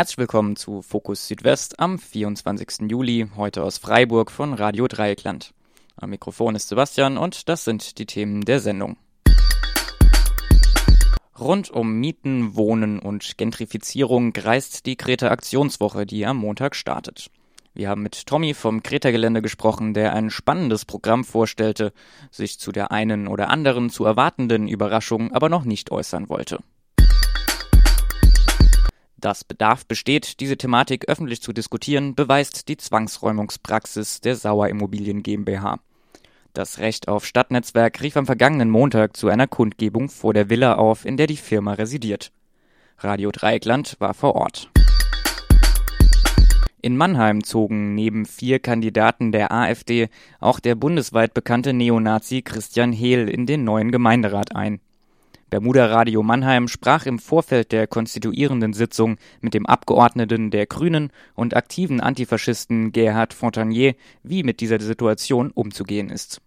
Herzlich willkommen zu Fokus Südwest am 24. Juli, heute aus Freiburg von Radio Dreieckland. Am Mikrofon ist Sebastian und das sind die Themen der Sendung. Rund um Mieten, Wohnen und Gentrifizierung kreist die Kreta Aktionswoche, die am Montag startet. Wir haben mit Tommy vom Kreta-Gelände gesprochen, der ein spannendes Programm vorstellte, sich zu der einen oder anderen zu erwartenden Überraschung aber noch nicht äußern wollte. Dass Bedarf besteht, diese Thematik öffentlich zu diskutieren, beweist die Zwangsräumungspraxis der Sauer Immobilien GmbH. Das Recht auf Stadtnetzwerk rief am vergangenen Montag zu einer Kundgebung vor der Villa auf, in der die Firma residiert. Radio Dreieckland war vor Ort. In Mannheim zogen neben vier Kandidaten der AfD auch der bundesweit bekannte Neonazi Christian Hehl in den neuen Gemeinderat ein. Bermuda Radio Mannheim sprach im Vorfeld der konstituierenden Sitzung mit dem Abgeordneten der Grünen und aktiven Antifaschisten Gerhard Fontanier, wie mit dieser Situation umzugehen ist.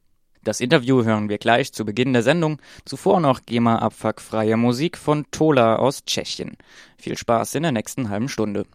Das Interview hören wir gleich zu Beginn der Sendung. Zuvor noch GEMA-abfuckfreie Musik von Tola aus Tschechien. Viel Spaß in der nächsten halben Stunde.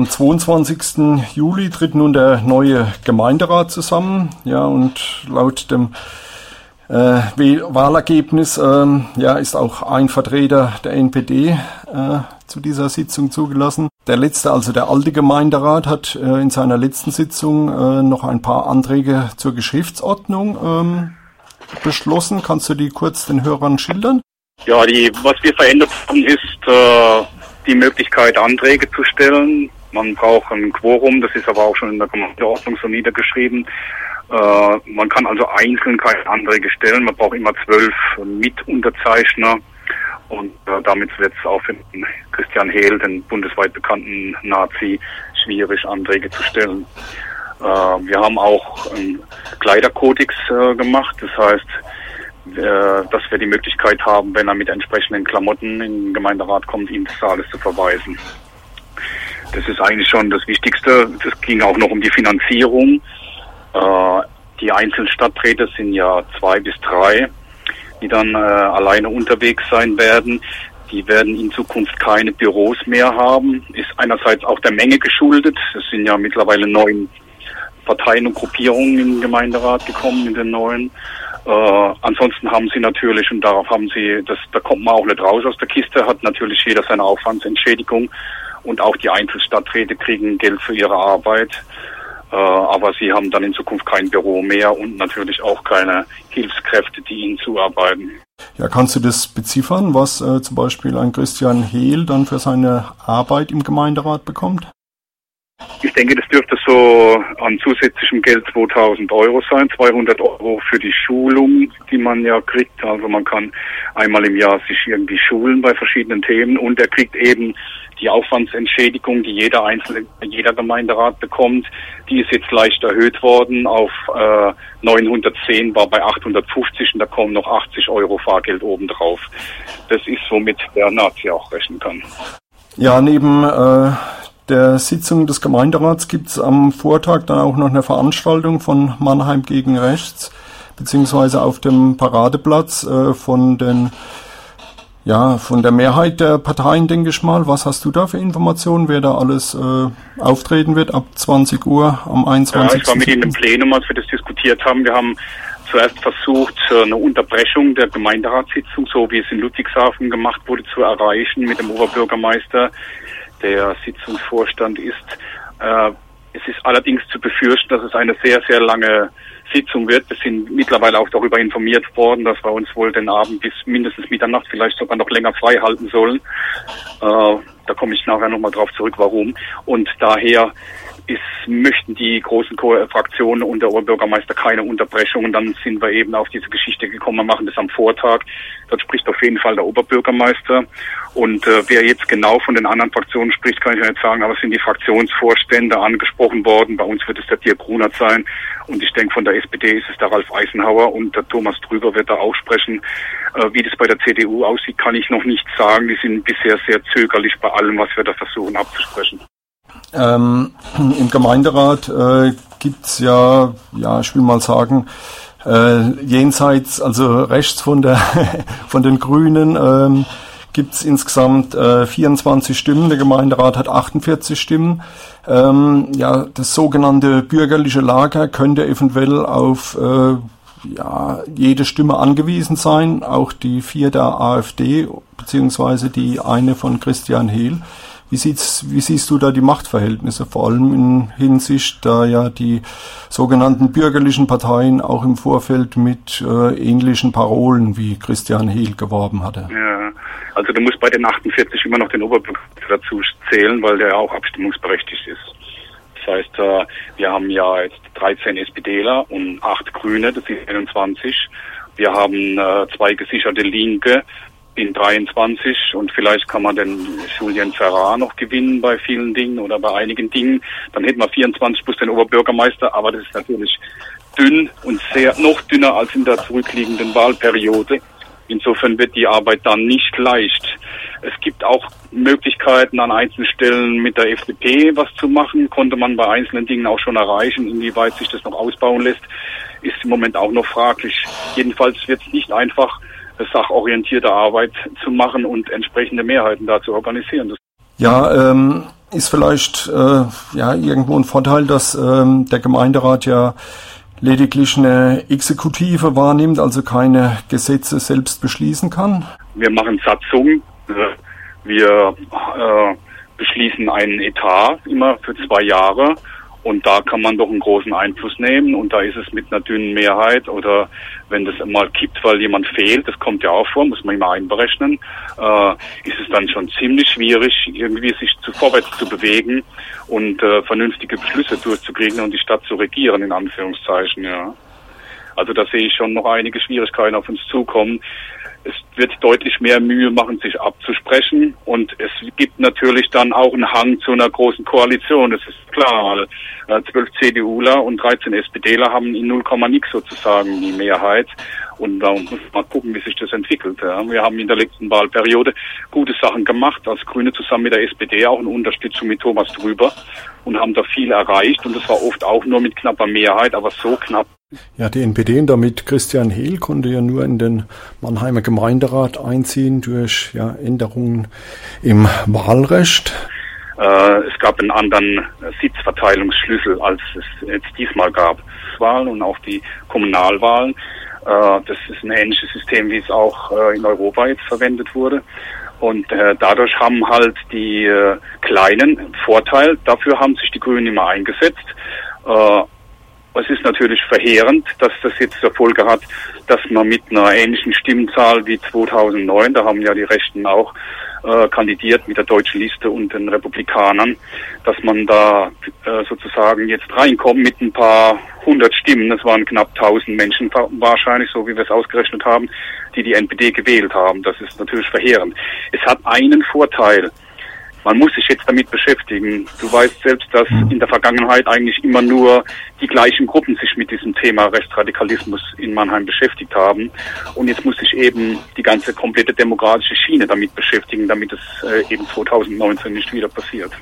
Am 22. Juli tritt nun der neue Gemeinderat zusammen. Ja, und laut dem äh, Wahlergebnis äh, ja, ist auch ein Vertreter der NPD äh, zu dieser Sitzung zugelassen. Der letzte, also der alte Gemeinderat, hat äh, in seiner letzten Sitzung äh, noch ein paar Anträge zur Geschäftsordnung ähm, beschlossen. Kannst du die kurz den Hörern schildern? Ja, die, was wir verändert haben, ist äh, die Möglichkeit, Anträge zu stellen. Man braucht ein Quorum, das ist aber auch schon in der Gemeindeordnung so niedergeschrieben. Äh, man kann also einzeln keine Anträge stellen. Man braucht immer zwölf Mitunterzeichner. Und äh, damit wird es auch für Christian Hehl, den bundesweit bekannten Nazi, schwierig, Anträge zu stellen. Äh, wir haben auch einen Kleiderkodex äh, gemacht. Das heißt, äh, dass wir die Möglichkeit haben, wenn er mit entsprechenden Klamotten in den Gemeinderat kommt, ihm das alles zu verweisen. Das ist eigentlich schon das Wichtigste. Es ging auch noch um die Finanzierung. Äh, die einzelnen Stadträte sind ja zwei bis drei, die dann äh, alleine unterwegs sein werden. Die werden in Zukunft keine Büros mehr haben. Ist einerseits auch der Menge geschuldet. Es sind ja mittlerweile neun Parteien und Gruppierungen im Gemeinderat gekommen, in den neuen. Äh, ansonsten haben sie natürlich, und darauf haben sie, das, da kommt man auch nicht raus aus der Kiste, hat natürlich jeder seine Aufwandsentschädigung und auch die Einzelstadträte kriegen Geld für ihre Arbeit. Äh, aber sie haben dann in Zukunft kein Büro mehr und natürlich auch keine Hilfskräfte, die ihnen zuarbeiten. Ja, kannst du das beziffern, was äh, zum Beispiel ein Christian Hehl dann für seine Arbeit im Gemeinderat bekommt? Ich denke, das dürfte so an zusätzlichem Geld 2000 Euro sein, 200 Euro für die Schulung, die man ja kriegt. Also man kann einmal im Jahr sich irgendwie schulen bei verschiedenen Themen und er kriegt eben die Aufwandsentschädigung, die jeder einzelne, jeder Gemeinderat bekommt. Die ist jetzt leicht erhöht worden auf äh, 910, war bei 850 und da kommen noch 80 Euro Fahrgeld obendrauf. Das ist womit der Nazi auch rechnen kann. Ja, neben äh, der Sitzung des Gemeinderats gibt es am Vortag dann auch noch eine Veranstaltung von Mannheim gegen Rechts, beziehungsweise auf dem Paradeplatz äh, von den ja, von der Mehrheit der Parteien, denke ich mal. Was hast du da für Informationen, wer da alles äh, auftreten wird ab 20 Uhr am 21. Ja, ich war mit Ihnen im Plenum, als wir das diskutiert haben. Wir haben zuerst versucht, eine Unterbrechung der Gemeinderatssitzung, so wie es in Ludwigshafen gemacht wurde, zu erreichen mit dem Oberbürgermeister der Sitzungsvorstand ist. Äh, es ist allerdings zu befürchten, dass es eine sehr, sehr lange Sitzung wird. Wir sind mittlerweile auch darüber informiert worden, dass wir uns wohl den Abend bis mindestens Mitternacht, vielleicht sogar noch länger frei halten sollen. Äh, da komme ich nachher nochmal drauf zurück, warum. Und daher ist, möchten die großen Fraktionen und der Oberbürgermeister keine Unterbrechungen. Dann sind wir eben auf diese Geschichte gekommen. Wir machen das am Vortag. Dort spricht auf jeden Fall der Oberbürgermeister. Und äh, wer jetzt genau von den anderen Fraktionen spricht, kann ich nicht sagen, aber es sind die Fraktionsvorstände angesprochen worden. Bei uns wird es der Dirk Grunert sein. Und ich denke, von der SPD ist es der Ralf Eisenhauer und der Thomas Drüber wird da auch sprechen. Äh, wie das bei der CDU aussieht, kann ich noch nicht sagen. Die sind bisher sehr zögerlich bei allem, was wir da versuchen abzusprechen. Ähm, Im Gemeinderat äh, gibt's ja, ja, ich will mal sagen, äh, jenseits, also rechts von der von den Grünen ähm, gibt insgesamt äh, 24 Stimmen. Der Gemeinderat hat 48 Stimmen. Ähm, ja, das sogenannte bürgerliche Lager könnte eventuell auf äh, ja, jede Stimme angewiesen sein, auch die vier der AfD beziehungsweise die eine von Christian Hehl. Wie, sieht's, wie siehst du da die Machtverhältnisse, vor allem in Hinsicht, da ja die sogenannten bürgerlichen Parteien auch im Vorfeld mit äh, ähnlichen Parolen wie Christian Hehl geworben hatte? Ja, also du musst bei den 48 immer noch den Oberbürgermeister dazu zählen, weil der auch abstimmungsberechtigt ist. Das heißt, äh, wir haben ja jetzt 13 SPDler und 8 Grüne, das sind 21. Wir haben äh, zwei gesicherte Linke, in 23 und vielleicht kann man den Julien Ferrar noch gewinnen bei vielen Dingen oder bei einigen Dingen. Dann hätten wir 24 plus den Oberbürgermeister, aber das ist natürlich dünn und sehr noch dünner als in der zurückliegenden Wahlperiode. Insofern wird die Arbeit dann nicht leicht. Es gibt auch Möglichkeiten an einzelnen Stellen mit der FDP was zu machen. Konnte man bei einzelnen Dingen auch schon erreichen. Inwieweit sich das noch ausbauen lässt, ist im Moment auch noch fraglich. Jedenfalls wird es nicht einfach, sachorientierte Arbeit zu machen und entsprechende Mehrheiten da zu organisieren. Ja, ähm, ist vielleicht äh, ja irgendwo ein Vorteil, dass ähm, der Gemeinderat ja lediglich eine Exekutive wahrnimmt, also keine Gesetze selbst beschließen kann? Wir machen Satzungen, wir äh, beschließen einen Etat immer für zwei Jahre Und da kann man doch einen großen Einfluss nehmen und da ist es mit einer dünnen Mehrheit oder wenn das mal kippt, weil jemand fehlt, das kommt ja auch vor, muss man immer einberechnen, äh, ist es dann schon ziemlich schwierig, irgendwie sich zu vorwärts zu bewegen und äh, vernünftige Beschlüsse durchzukriegen und die Stadt zu regieren, in Anführungszeichen, ja. Also da sehe ich schon noch einige Schwierigkeiten auf uns zukommen es wird deutlich mehr Mühe machen, sich abzusprechen. Und es gibt natürlich dann auch einen Hang zu einer großen Koalition. Das ist klar, äh, zwölf CDUler und 13 SPDler haben in 0, nix sozusagen die Mehrheit. Und da muss man mal gucken, wie sich das entwickelt. Wir haben in der letzten Wahlperiode gute Sachen gemacht, als Grüne zusammen mit der SPD, auch in Unterstützung mit Thomas Drüber und haben da viel erreicht. Und das war oft auch nur mit knapper Mehrheit, aber so knapp ja, die NPD und damit Christian Hehl konnte ja nur in den Mannheimer Gemeinderat einziehen durch ja, Änderungen im Wahlrecht. Äh, es gab einen anderen Sitzverteilungsschlüssel, als es jetzt diesmal gab. Wahlen und auch die Kommunalwahlen. Äh, das ist ein ähnliches System, wie es auch äh, in Europa jetzt verwendet wurde. Und äh, dadurch haben halt die Kleinen Vorteil. Dafür haben sich die Grünen immer eingesetzt. Es ist natürlich verheerend, dass das jetzt zur Folge hat, dass man mit einer ähnlichen Stimmenzahl wie 2009, da haben ja die Rechten auch äh, kandidiert mit der deutschen Liste und den Republikanern, dass man da äh, sozusagen jetzt reinkommt mit ein paar hundert Stimmen. Das waren knapp tausend Menschen wahrscheinlich, so wie wir es ausgerechnet haben, die die NPD gewählt haben. Das ist natürlich verheerend. Es hat einen Vorteil man muss sich jetzt damit beschäftigen. Du weißt selbst, dass mhm. in der Vergangenheit eigentlich immer nur die gleichen Gruppen sich mit diesem Thema Rechtsradikalismus in Mannheim beschäftigt haben. Und jetzt muss sich eben die ganze komplette demokratische Schiene damit beschäftigen, damit es äh, eben 2019 nicht wieder passiert.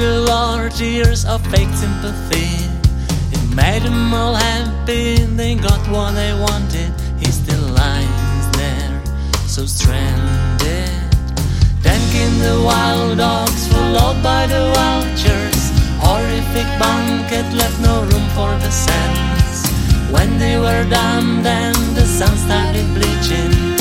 Galore, tears of fake sympathy. It made them all happy, they got what they wanted. He still lies there, so stranded. Then came the wild dogs, followed by the vultures. Horrific banquet left no room for the sense. When they were done, then the sun started bleaching.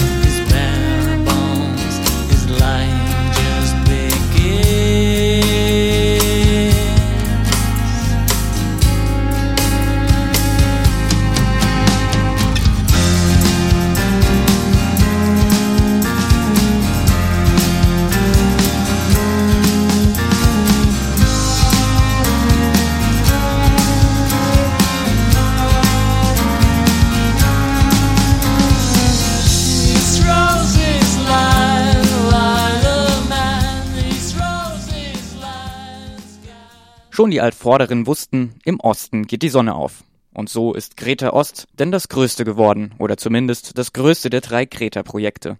Schon die Altvorderen wussten, im Osten geht die Sonne auf. Und so ist Greta Ost denn das größte geworden, oder zumindest das größte der drei Greta-Projekte.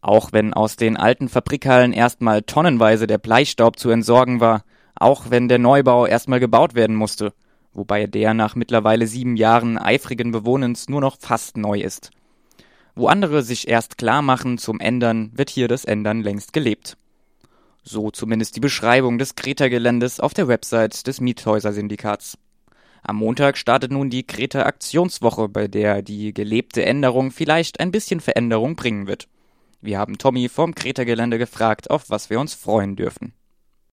Auch wenn aus den alten Fabrikhallen erstmal tonnenweise der Bleistaub zu entsorgen war, auch wenn der Neubau erstmal gebaut werden musste, wobei der nach mittlerweile sieben Jahren eifrigen Bewohnens nur noch fast neu ist. Wo andere sich erst klar machen zum Ändern, wird hier das Ändern längst gelebt. So zumindest die Beschreibung des Kreta-Geländes auf der Website des Miethäuser-Syndikats. Am Montag startet nun die Kreta-Aktionswoche, bei der die gelebte Änderung vielleicht ein bisschen Veränderung bringen wird. Wir haben Tommy vom Kreta-Gelände gefragt, auf was wir uns freuen dürfen.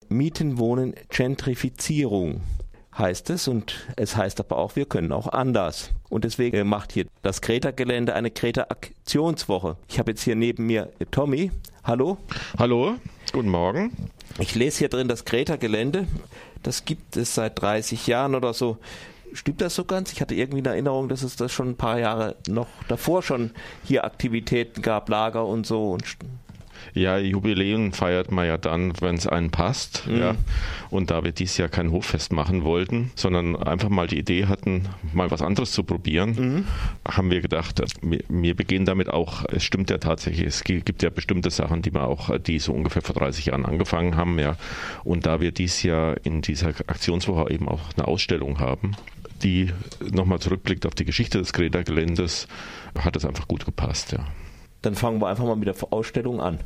Mieten, Wohnen, Gentrifizierung heißt es und es heißt aber auch, wir können auch anders. Und deswegen macht hier das Kreta-Gelände eine Kreta-Aktionswoche. Ich habe jetzt hier neben mir Tommy. Hallo. Hallo. Guten Morgen. Ich lese hier drin das Kreta-Gelände. Das gibt es seit 30 Jahren oder so. Stimmt das so ganz? Ich hatte irgendwie eine Erinnerung, dass es das schon ein paar Jahre noch davor schon hier Aktivitäten gab, Lager und so. Und Ja, Jubiläum feiert man ja dann, wenn es einen passt. Mhm. Ja. Und da wir dieses Jahr kein Hoffest machen wollten, sondern einfach mal die Idee hatten, mal was anderes zu probieren, mhm. haben wir gedacht, wir, wir beginnen damit auch, es stimmt ja tatsächlich, es gibt ja bestimmte Sachen, die wir auch, die so ungefähr vor 30 Jahren angefangen haben, ja. Und da wir dieses Jahr in dieser Aktionswoche eben auch eine Ausstellung haben, die nochmal zurückblickt auf die Geschichte des Greta-Geländes, hat es einfach gut gepasst, ja. Dann fangen wir einfach mal mit der Ausstellung an.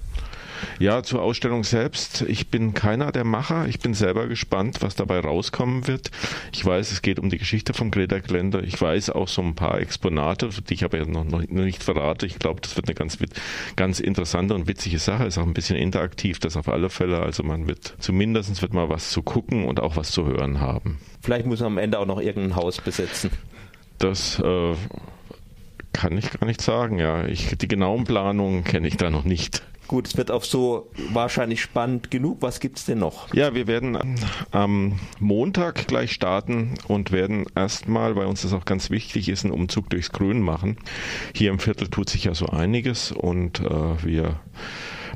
Ja, zur Ausstellung selbst. Ich bin keiner der Macher. Ich bin selber gespannt, was dabei rauskommen wird. Ich weiß, es geht um die Geschichte vom Greta Gelände. Ich weiß auch so ein paar Exponate, die ich aber noch, noch nicht verrate. Ich glaube, das wird eine ganz, ganz interessante und witzige Sache. Ist auch ein bisschen interaktiv, das auf alle Fälle. Also man wird zumindest wird mal was zu gucken und auch was zu hören haben. Vielleicht muss man am Ende auch noch irgendein Haus besetzen. Das äh, kann ich gar nicht sagen, ja. Ich, die genauen Planungen kenne ich da noch nicht. Gut, es wird auch so wahrscheinlich spannend genug. Was gibt es denn noch? Ja, wir werden am Montag gleich starten und werden erstmal, weil uns das auch ganz wichtig ist, einen Umzug durchs Grün machen. Hier im Viertel tut sich ja so einiges und äh, wir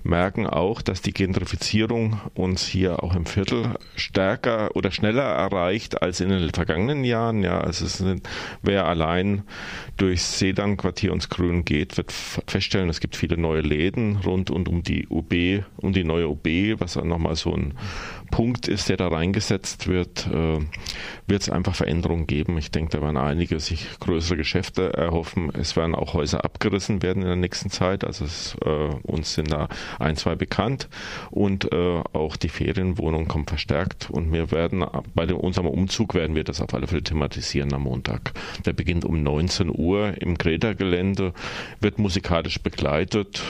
merken auch, dass die Gentrifizierung uns hier auch im Viertel stärker oder schneller erreicht als in den vergangenen Jahren. Ja, also es sind, wer allein durchs Sedan-Quartier ins Grün geht, wird feststellen, es gibt viele neue Läden rund und um die UB, um die neue UB, was dann nochmal so ein Punkt ist, der da reingesetzt wird, äh, wird es einfach Veränderungen geben. Ich denke, da werden einige sich größere Geschäfte erhoffen. Es werden auch Häuser abgerissen werden in der nächsten Zeit. Also es, äh, uns sind da ein, zwei bekannt und äh, auch die Ferienwohnung kommt verstärkt und wir werden bei dem, unserem Umzug werden wir das auf alle Fälle thematisieren am Montag. Der beginnt um 19 Uhr im Greta-Gelände, wird musikalisch begleitet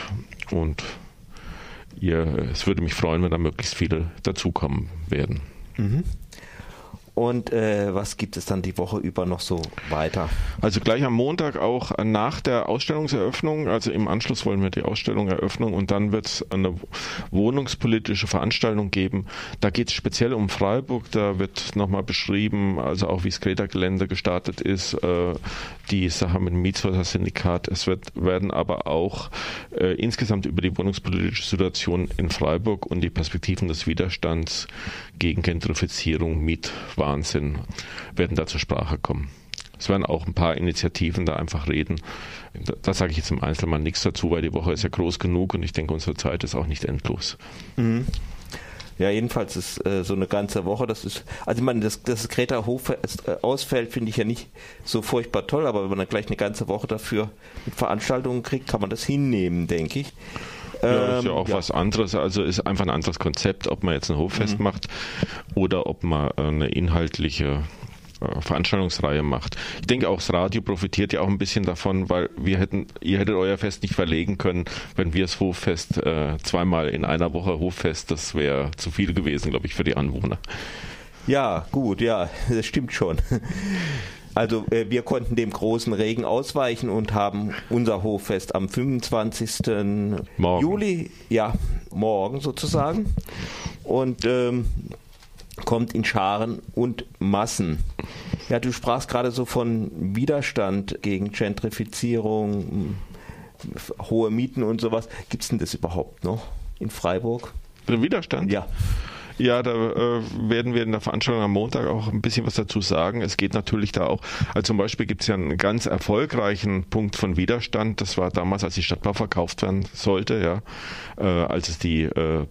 und ihr, es würde mich freuen, wenn da möglichst viele dazukommen werden. Mhm. Und äh, was gibt es dann die Woche über noch so weiter? Also gleich am Montag auch nach der Ausstellungseröffnung, also im Anschluss wollen wir die Ausstellung eröffnen und dann wird es eine wohnungspolitische Veranstaltung geben. Da geht es speziell um Freiburg, da wird nochmal beschrieben, also auch wie das Greta-Gelände gestartet ist, äh, die Sache mit dem Mietshäuser-Syndikat. Es wird, werden aber auch äh, insgesamt über die wohnungspolitische Situation in Freiburg und die Perspektiven des Widerstands gegen Gentrifizierung, Mietwahn Wahnsinn werden da zur Sprache kommen. Es werden auch ein paar Initiativen da einfach reden. Da, da sage ich jetzt im Einzelnen nichts dazu, weil die Woche ist ja groß genug und ich denke, unsere Zeit ist auch nicht endlos. Mhm. Ja, jedenfalls ist äh, so eine ganze Woche, das ist, also ich meine, dass das Greta Hof äh, ausfällt, finde ich ja nicht so furchtbar toll, aber wenn man dann gleich eine ganze Woche dafür mit Veranstaltungen kriegt, kann man das hinnehmen, denke ich. Ja, das ist ja ähm, auch ja. was anderes. Also ist einfach ein anderes Konzept, ob man jetzt ein Hoffest mhm. macht oder ob man eine inhaltliche äh, Veranstaltungsreihe macht. Ich denke auch das Radio profitiert ja auch ein bisschen davon, weil wir hätten, ihr hättet euer Fest nicht verlegen können, wenn wir das Hoffest äh, zweimal in einer Woche Hoffest, das wäre zu viel gewesen, glaube ich, für die Anwohner. Ja, gut, ja, das stimmt schon. Also äh, wir konnten dem großen Regen ausweichen und haben unser Hoffest am 25. Morgen. Juli, ja, morgen sozusagen. Und ähm, kommt in Scharen und Massen. Ja, du sprachst gerade so von Widerstand gegen Gentrifizierung, hohe Mieten und sowas. Gibt es denn das überhaupt noch in Freiburg? Der Widerstand? Ja. Ja, da äh, werden wir in der Veranstaltung am Montag auch ein bisschen was dazu sagen. Es geht natürlich da auch, also zum Beispiel gibt es ja einen ganz erfolgreichen Punkt von Widerstand. Das war damals, als die Stadtbau verkauft werden sollte, ja, äh, als es die äh, äh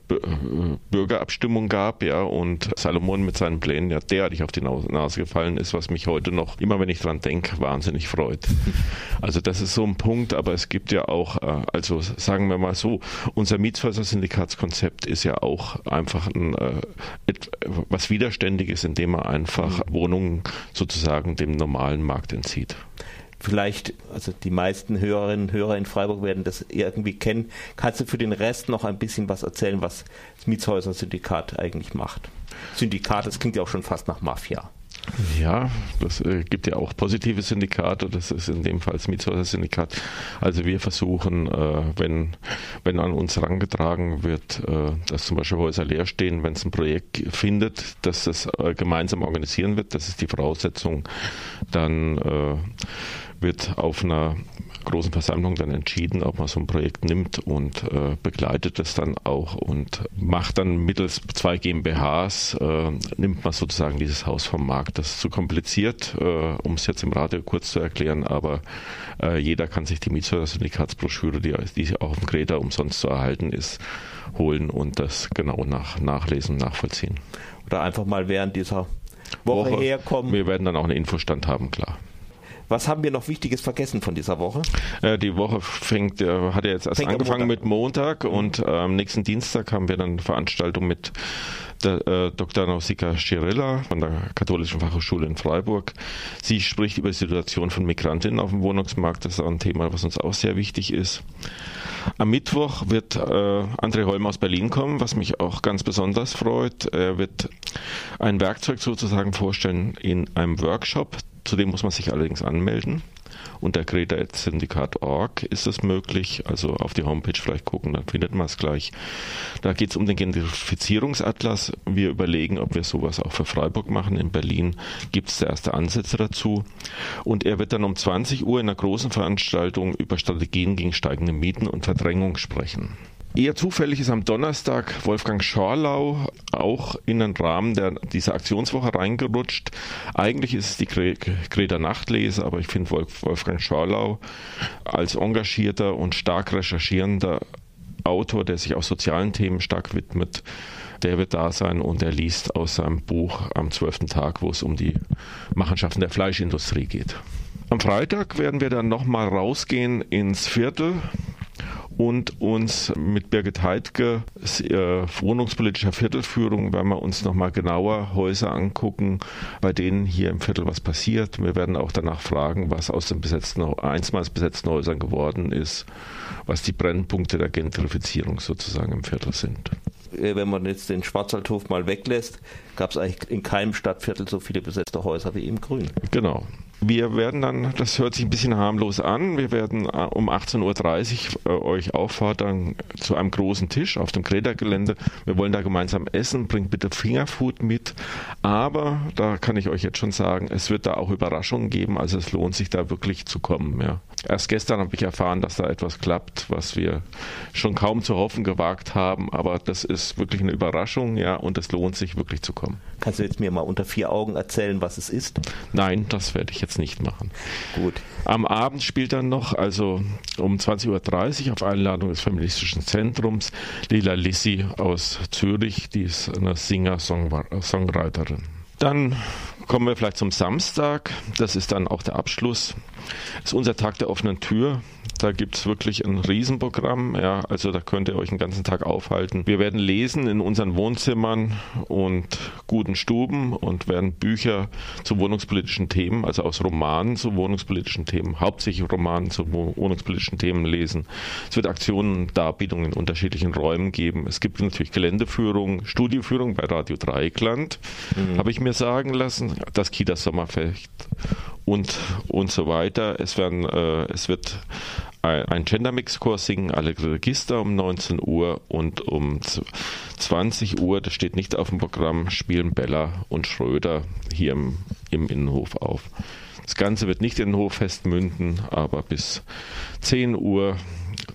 Bürgerabstimmung gab, ja, und Salomon mit seinen Plänen ja derartig auf die Nase gefallen ist, was mich heute noch, immer wenn ich dran denke, wahnsinnig freut. Also das ist so ein Punkt, aber es gibt ja auch, äh, also sagen wir mal so, unser Mietshäuser-Syndikatskonzept ist ja auch einfach ein äh, was Widerständiges, indem er einfach mhm. Wohnungen sozusagen dem normalen Markt entzieht vielleicht, also die meisten Hörerinnen und Hörer in Freiburg werden das irgendwie kennen. Kannst du für den Rest noch ein bisschen was erzählen, was das Mietshäuser-Syndikat eigentlich macht? Syndikat, das klingt ja auch schon fast nach Mafia. Ja, das äh, gibt ja auch positive Syndikate, das ist in dem Fall das Mietshäuser-Syndikat. Also wir versuchen, äh, wenn, wenn an uns herangetragen wird, äh, dass zum Beispiel Häuser leer stehen, wenn es ein Projekt findet, dass das gemeinsam organisieren wird, das ist die Voraussetzung, dann wird auf einer großen Versammlung dann entschieden, ob man so ein Projekt nimmt und äh, begleitet es dann auch und macht dann mittels zwei GmbHs, äh, nimmt man sozusagen dieses Haus vom Markt. Das ist zu kompliziert, äh, um es jetzt im Radio kurz zu erklären, aber äh, jeder kann sich die Mietshäuser-Syndikatsbroschüre, die, die auch auf dem Greta umsonst zu erhalten ist, holen und das genau nach, nachlesen, nachvollziehen. Oder einfach mal während dieser Woche, Woche herkommen. Wir werden dann auch einen Infostand haben, klar. Was haben wir noch Wichtiges vergessen von dieser Woche? Äh, die Woche fängt, äh, hat ja jetzt erst fängt angefangen mit Montag mhm. und am nächsten Dienstag haben wir dann eine Veranstaltung mit der, äh, Dr. Nausicaa Schirilla von der Katholischen Fachhochschule in Freiburg. Sie spricht über die Situation von Migrantinnen auf dem Wohnungsmarkt. Das ist auch ein Thema, was uns auch sehr wichtig ist. Am Mittwoch wird äh, André Holm aus Berlin kommen, was mich auch ganz besonders freut. Er wird ein Werkzeug sozusagen vorstellen in einem Workshop, Zudem muss man sich allerdings anmelden. Unter greta.syndikat.org ist es möglich. Also auf die Homepage vielleicht gucken, dann findet man es gleich. Da geht es um den Gentrifizierungsatlas. Wir überlegen, ob wir sowas auch für Freiburg machen. In Berlin gibt es erste Ansätze dazu. Und er wird dann um 20 Uhr in einer großen Veranstaltung über Strategien gegen steigende Mieten und Verdrängung sprechen. Eher zufällig ist am Donnerstag Wolfgang Schorlau auch in den Rahmen der, dieser Aktionswoche reingerutscht. Eigentlich ist es die Greta Nachtlese, aber ich finde Wolfgang Schorlau als engagierter und stark recherchierender Autor, der sich auch sozialen Themen stark widmet, der wird da sein und er liest aus seinem Buch am zwölften Tag, wo es um die Machenschaften der Fleischindustrie geht. Am Freitag werden wir dann nochmal rausgehen ins Viertel und uns mit Birgit Heidke, äh, wohnungspolitischer Viertelführung, werden wir uns nochmal genauer Häuser angucken, bei denen hier im Viertel was passiert. Wir werden auch danach fragen, was aus den besetzten, einstmals besetzten Häusern geworden ist, was die Brennpunkte der Gentrifizierung sozusagen im Viertel sind. Äh, wenn man jetzt den Schwarzwaldhof mal weglässt, gab es eigentlich in keinem Stadtviertel so viele besetzte Häuser wie im Grün. Genau. Wir werden dann, das hört sich ein bisschen harmlos an, wir werden äh, um 18.30 Uhr äh, euch auffordern zu einem großen Tisch auf dem Kreta-Gelände. Wir wollen da gemeinsam essen, bringt bitte Fingerfood mit. Aber da kann ich euch jetzt schon sagen, es wird da auch Überraschungen geben, also es lohnt sich da wirklich zu kommen. Ja. Erst gestern habe ich erfahren, dass da etwas klappt, was wir schon kaum zu hoffen gewagt haben, aber das ist wirklich eine Überraschung, ja, und es lohnt sich wirklich zu kommen. Kannst du jetzt mir mal unter vier Augen erzählen, was es ist? Nein, das werde ich jetzt nicht machen. Gut. Am Abend spielt dann noch, also um 20.30 Uhr auf Einladung des Feministischen Zentrums, Lila Lissi aus Zürich, die ist eine Singer-Songwriterin. Dann kommen wir vielleicht zum Samstag. Das ist dann auch der Abschluss. Ist unser Tag der offenen Tür. Da gibt es wirklich ein Riesenprogramm. Ja, also da könnt ihr euch den ganzen Tag aufhalten. Wir werden lesen in unseren Wohnzimmern und guten Stuben und werden Bücher zu wohnungspolitischen Themen, also aus Romanen zu wohnungspolitischen Themen, hauptsächlich Romanen zu wohnungspolitischen Themen lesen. Es wird Aktionen und Darbietungen in unterschiedlichen Räumen geben. Es gibt natürlich Geländeführung, Studieführung bei Radio Dreieckland, mhm. habe ich mir sagen lassen, das Kita Sommerfest und, und so weiter. Es, werden, äh, es wird ein Gender-Mix-Kurs singen, alle Register um 19 Uhr und um 20 Uhr, das steht nicht auf dem Programm, spielen Bella und Schröder hier im, im Innenhof auf. Das Ganze wird nicht in den Hoffest münden, aber bis 10 Uhr,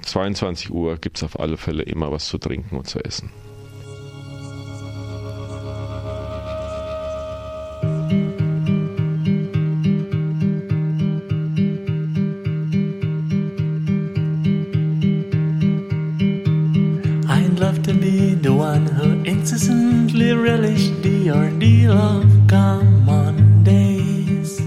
22 Uhr gibt es auf alle Fälle immer was zu trinken und zu essen. The ordeal of common days.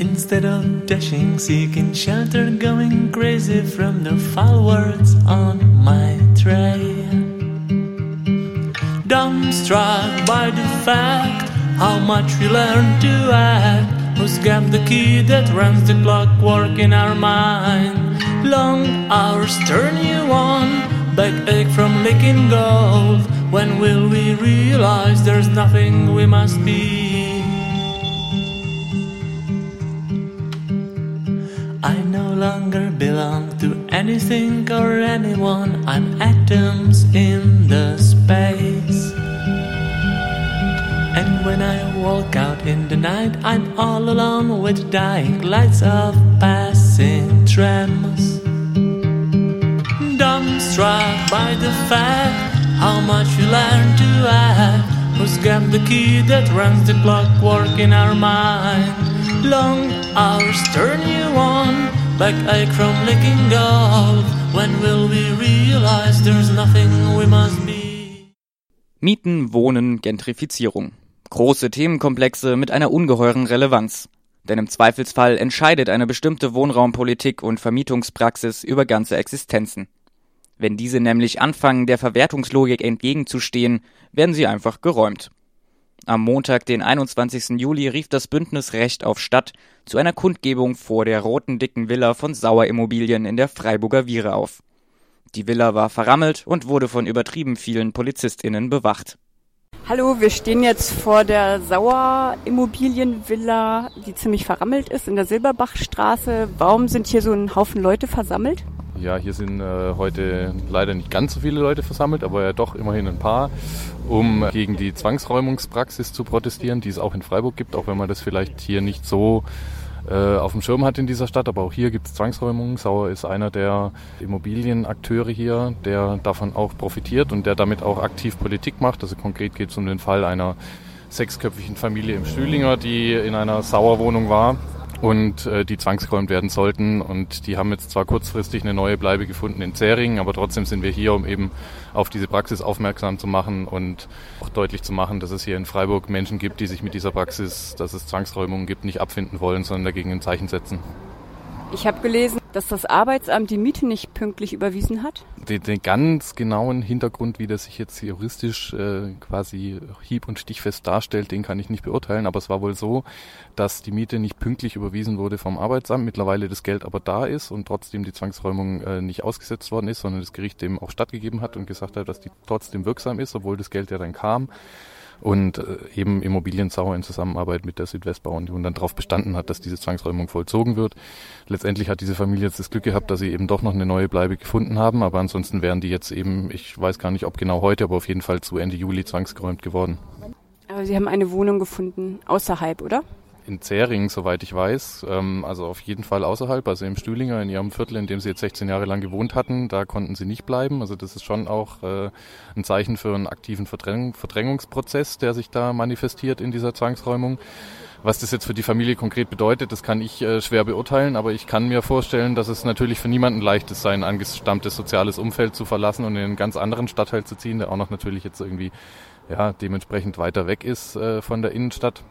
Instead of dashing, seeking shelter, going crazy from the foul words on my tray. Dumbstruck by the fact how much we learn to act, who's got the key that runs the clockwork in our mind. Long hours turn you on backache from licking gold. When will we realize there's nothing we must be? I no longer belong to anything or anyone. I'm atoms in the space. And when I walk out in the night, I'm all alone with dying lights of passing trams. Dumbstruck by the fact how much you learn to act. Who's got the key that runs the clockwork in our mind? Long hours turn you on, back ache from licking gold. When will we realize there's nothing we must be? Mieten, Wohnen, Gentrifizierung. Große Themenkomplexe mit einer ungeheuren Relevanz. Denn im Zweifelsfall entscheidet eine bestimmte Wohnraumpolitik und Vermietungspraxis über ganze Existenzen. Wenn diese nämlich anfangen, der Verwertungslogik entgegenzustehen, werden sie einfach geräumt. Am Montag, den 21. Juli, rief das Bündnis Recht auf Stadt zu einer Kundgebung vor der roten dicken Villa von Sauer Immobilien in der Freiburger Viere auf. Die Villa war verrammelt und wurde von übertrieben vielen PolizistInnen bewacht. Hallo, wir stehen jetzt vor der Sauer Immobilienvilla, die ziemlich verrammelt ist in der Silberbachstraße. Warum sind hier so ein Haufen Leute versammelt? Ja, hier sind äh, heute leider nicht ganz so viele Leute versammelt, aber ja doch immerhin ein paar, um gegen die Zwangsräumungspraxis zu protestieren, die es auch in Freiburg gibt, auch wenn man das vielleicht hier nicht so äh, auf dem Schirm hat in dieser Stadt. Aber auch hier gibt es Zwangsräumungen. Sauer ist einer der Immobilienakteure hier, der davon auch profitiert und der damit auch aktiv Politik macht. Also konkret geht es um den Fall einer sechsköpfigen Familie im Stühlinger, die in einer Sauerwohnung war und äh, die zwangsgeräumt werden sollten. Und die haben jetzt zwar kurzfristig eine neue Bleibe gefunden in Zähringen, aber trotzdem sind wir hier, um eben auf diese Praxis aufmerksam zu machen und auch deutlich zu machen, dass es hier in Freiburg Menschen gibt, die sich mit dieser Praxis, dass es Zwangsräumungen gibt, nicht abfinden wollen, sondern dagegen ein Zeichen setzen. Ich habe gelesen, dass das Arbeitsamt die Miete nicht pünktlich überwiesen hat. Den, den ganz genauen Hintergrund, wie das sich jetzt juristisch äh, quasi hieb- und stichfest darstellt, den kann ich nicht beurteilen. Aber es war wohl so, dass die Miete nicht pünktlich überwiesen wurde vom Arbeitsamt, mittlerweile das Geld aber da ist und trotzdem die Zwangsräumung äh, nicht ausgesetzt worden ist, sondern das Gericht dem auch stattgegeben hat und gesagt hat, dass die trotzdem wirksam ist, obwohl das Geld ja dann kam und äh, eben Immobilienzauer in Zusammenarbeit mit der Südwestbauunion dann darauf bestanden hat, dass diese Zwangsräumung vollzogen wird. Letztendlich hat diese Familie jetzt das Glück gehabt, dass sie eben doch noch eine neue Bleibe gefunden haben, aber ansonsten wären die jetzt eben, ich weiß gar nicht, ob genau heute, aber auf jeden Fall zu Ende Juli zwangsgeräumt geworden. Aber Sie haben eine Wohnung gefunden außerhalb, oder? In Zähringen, soweit ich weiß. Ähm, also auf jeden Fall außerhalb, also im Stühlinger, in ihrem Viertel, in dem sie jetzt 16 Jahre lang gewohnt hatten. Da konnten sie nicht bleiben. Also das ist schon auch äh, ein Zeichen für einen aktiven Verdräng Verdrängungsprozess, der sich da manifestiert in dieser Zwangsräumung. Was das jetzt für die Familie konkret bedeutet, das kann ich äh, schwer beurteilen, aber ich kann mir vorstellen, dass es natürlich für niemanden leicht ist, sein angestammtes soziales Umfeld zu verlassen und in einen ganz anderen Stadtteil zu ziehen, der auch noch natürlich jetzt irgendwie ja, dementsprechend weiter weg ist äh, von der Innenstadt.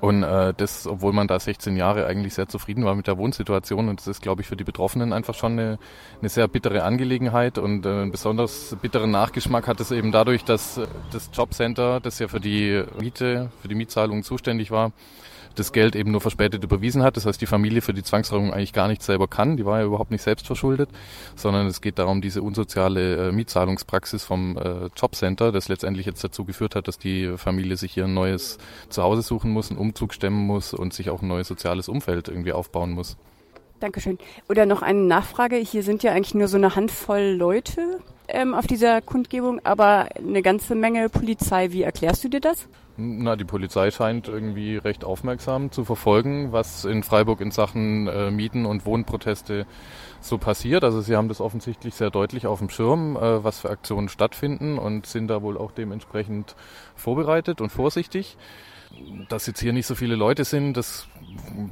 Und äh, das, obwohl man da 16 Jahre eigentlich sehr zufrieden war mit der Wohnsituation. Und das ist, glaube ich, für die Betroffenen einfach schon eine, eine sehr bittere Angelegenheit. Und äh, einen besonders bitteren Nachgeschmack hat es eben dadurch, dass das Jobcenter, das ja für die Miete, für die Mietzahlung zuständig war, das Geld eben nur verspätet überwiesen hat. Das heißt, die Familie für die Zwangsräumung eigentlich gar nichts selber kann. Die war ja überhaupt nicht selbst verschuldet, sondern es geht darum, diese unsoziale äh, Mietzahlungspraxis vom äh, Jobcenter, das letztendlich jetzt dazu geführt hat, dass die Familie sich hier ein neues Zuhause suchen muss, einen Umzug stemmen muss und sich auch ein neues soziales Umfeld irgendwie aufbauen muss. Dankeschön. Oder noch eine Nachfrage. Hier sind ja eigentlich nur so eine Handvoll Leute ähm, auf dieser Kundgebung, aber eine ganze Menge Polizei. Wie erklärst du dir das? Na, die Polizei scheint irgendwie recht aufmerksam zu verfolgen, was in Freiburg in Sachen äh, Mieten- und Wohnproteste so passiert. Also sie haben das offensichtlich sehr deutlich auf dem Schirm, äh, was für Aktionen stattfinden und sind da wohl auch dementsprechend vorbereitet und vorsichtig. Dass jetzt hier nicht so viele Leute sind, das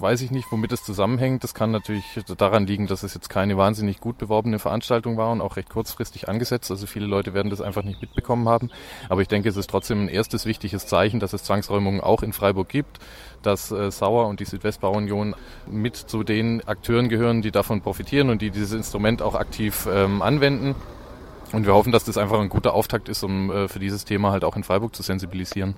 weiß ich nicht, womit das zusammenhängt. Das kann natürlich daran liegen, dass es jetzt keine wahnsinnig gut beworbene Veranstaltung war und auch recht kurzfristig angesetzt. Also viele Leute werden das einfach nicht mitbekommen haben. Aber ich denke, es ist trotzdem ein erstes wichtiges Zeichen, dass es Zwangsräumungen auch in Freiburg gibt, dass äh, Sauer und die Südwestbauunion mit zu den Akteuren gehören, die davon profitieren und die dieses Instrument auch aktiv ähm, anwenden. Und wir hoffen, dass das einfach ein guter Auftakt ist, um äh, für dieses Thema halt auch in Freiburg zu sensibilisieren.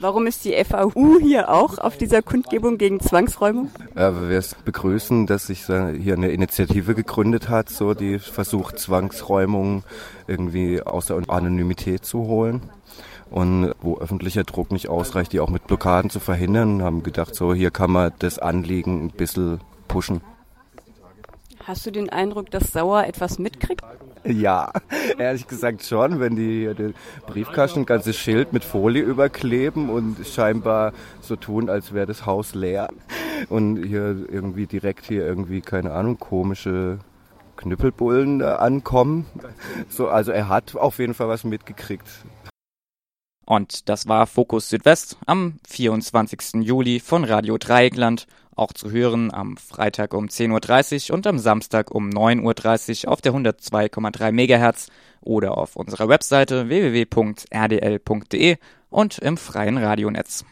Warum ist die FAU hier auch auf dieser Kundgebung gegen Zwangsräumung? Ja, wir begrüßen, dass sich hier eine Initiative gegründet hat, so die versucht Zwangsräumung irgendwie aus der Anonymität zu holen. Und wo öffentlicher Druck nicht ausreicht, die auch mit Blockaden zu verhindern, haben gedacht, so hier kann man das Anliegen ein bisschen pushen. Hast du den Eindruck, dass Sauer etwas mitkriegt? Ja, ehrlich gesagt schon, wenn die den Briefkasten ein ganzes Schild mit Folie überkleben und scheinbar so tun, als wäre das Haus leer. Und hier irgendwie direkt hier irgendwie, keine Ahnung, komische Knüppelbullen äh, ankommen. So, also er hat auf jeden Fall was mitgekriegt. Und das war Fokus Südwest am 24. Juli von Radio Dreieckland. Auch zu hören am Freitag um 10.30 Uhr und am Samstag um 9.30 Uhr auf der 102,3 MHz oder auf unserer Webseite www.rdl.de und im freien Radionetz.